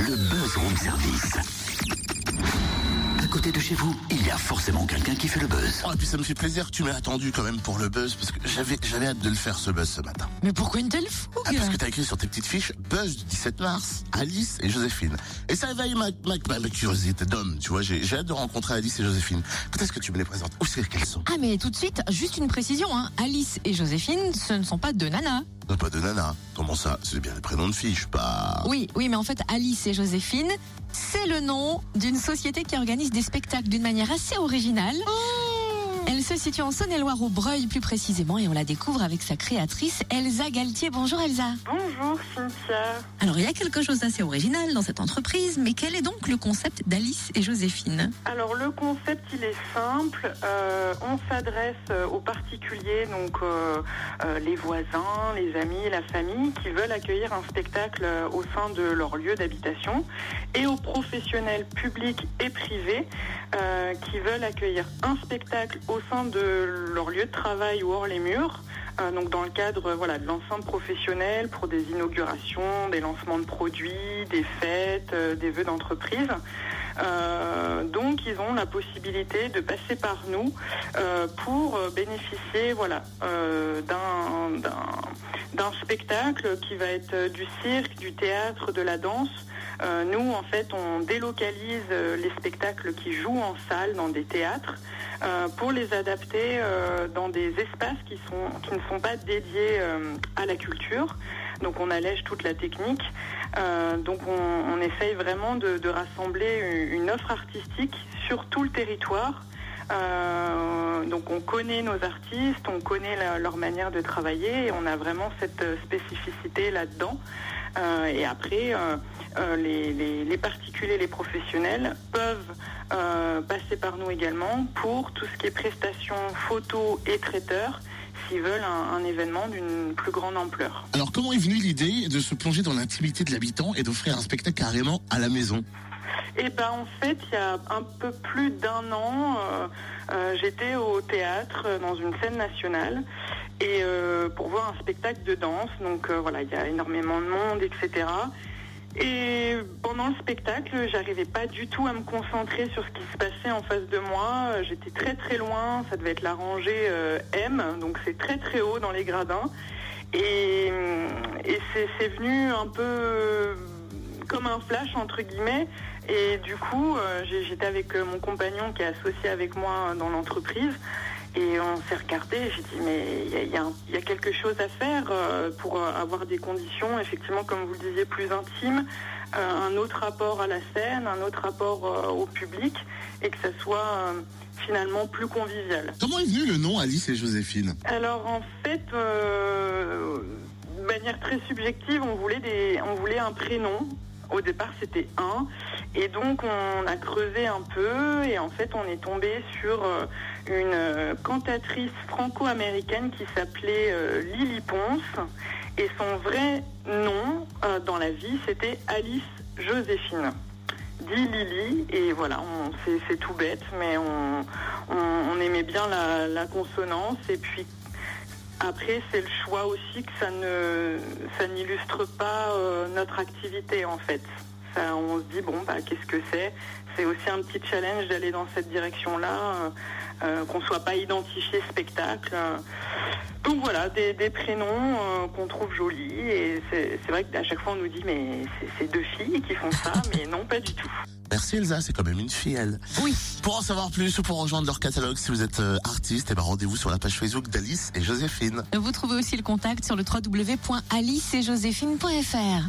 le buzz room service. À côté de chez vous, il y a forcément quelqu'un qui fait le buzz. Oh, et puis ça me fait plaisir que tu m'aies attendu quand même pour le buzz parce que j'avais j'avais hâte de le faire ce buzz ce matin. Mais pourquoi une telle fougue Ah, parce que t'as écrit sur tes petites fiches buzz du 17 mars, Alice et Joséphine. Et ça éveille ma, ma, ma, ma curiosité d'homme, tu vois. J'ai j'ai hâte de rencontrer Alice et Joséphine. Quand est-ce que tu me les présentes? Où c'est qu'elles sont? Ah mais tout de suite, juste une précision, hein. Alice et Joséphine, ce ne sont pas deux nanas. Non, Pas de nana. Comment ça C'est bien des prénoms de filles, je suis pas. Oui, oui, mais en fait, Alice et Joséphine, c'est le nom d'une société qui organise des spectacles d'une manière assez originale. Elle se situe en Saône-et-Loire au Breuil plus précisément et on la découvre avec sa créatrice Elsa Galtier. Bonjour Elsa. Bonjour Cynthia. Alors il y a quelque chose d'assez original dans cette entreprise, mais quel est donc le concept d'Alice et Joséphine? Alors le concept il est simple. Euh, on s'adresse euh, aux particuliers, donc euh, euh, les voisins, les amis, la famille, qui veulent accueillir un spectacle au sein de leur lieu d'habitation, et aux professionnels publics et privés qui veulent accueillir un spectacle au sein de leur lieu de travail ou hors les murs. Euh, donc dans le cadre euh, voilà, de l'enceinte professionnelle pour des inaugurations, des lancements de produits, des fêtes, euh, des vœux d'entreprise. Donc ils ont la possibilité de passer par nous pour bénéficier voilà, d'un- spectacle qui va être du cirque, du théâtre, de la danse. Nous, en fait, on délocalise les spectacles qui jouent en salle dans des théâtres euh, pour les adapter euh, dans des espaces qui, ne sont pas dédiés euh, à la culture. Donc on allège toute la technique. Donc on, essaye vraiment de, rassembler une, offre artistique sur tout le territoire. Donc on connaît nos artistes, on connaît leur manière de travailler et on a vraiment cette spécificité là-dedans. Euh, et après, euh, euh, les, les- les particuliers, les professionnels peuvent passer par nous également pour tout ce qui est prestations photos et traiteurs s'ils veulent un, un événement d'une plus grande ampleur. Alors comment est venue l'idée de se plonger dans l'intimité de l'habitant et d'offrir un spectacle carrément à la maison? Eh ben en fait, il y a un peu plus d'un an, euh, euh, j'étais au théâtre dans une scène nationale et euh, pour voir un spectacle de danse. Donc euh, voilà, il y a énormément de monde, etc. Et pendant le spectacle, j'arrivais pas du tout à me concentrer sur ce qui se passait en face de moi. J'étais très très loin, ça devait être la rangée euh, M, donc c'est très très haut dans les gradins. Et, c'est venu un peu comme un flash entre guillemets. Et du coup, j'étais avec mon compagnon qui est associé avec moi dans l'entreprise. Et on s'est regardé, j'ai dit mais il y a, y y quelque chose à faire euh, pour euh, avoir des conditions, effectivement comme vous le disiez, plus intimes, euh, un autre rapport à la scène, un autre rapport euh, au public, et que ça soit finalement plus convivial. Comment est venu le nom Alice et Joséphine? Alors en fait, de manière très subjective, on voulait des, on voulait un prénom. Au départ, c'était un, et donc on a creusé un peu, et en fait, on est tombé sur euh, une euh, cantatrice franco-américaine qui s'appelait euh, Lily Ponce, et son vrai nom dans la vie, c'était Alice Joséphine. Dit Lily et voilà, c'est, tout bête, mais on, aimait bien la, consonance. Et puis après c'est le choix aussi que ça ne ça n'illustre pas notre activité en fait. Ça, on se dit bon bah qu'est-ce que c'est? C'est aussi un petit challenge d'aller dans cette direction-là, euh, euh, qu'on soit pas identifié spectacle. euh. Donc voilà, des, des prénoms euh, qu'on trouve jolis et c'est, vrai qu'à chaque fois on nous dit mais c'est, deux filles qui font ça, mais non pas du tout. Merci Elsa, c'est quand même une fille elle. Oui. Pour en savoir plus ou pour rejoindre leur catalogue, si vous êtes euh, artiste, eh ben rendez-vous sur la page Facebook d'Alice et Joséphine. Vous trouvez aussi le contact sur le www.aliceetjoséphine.fr.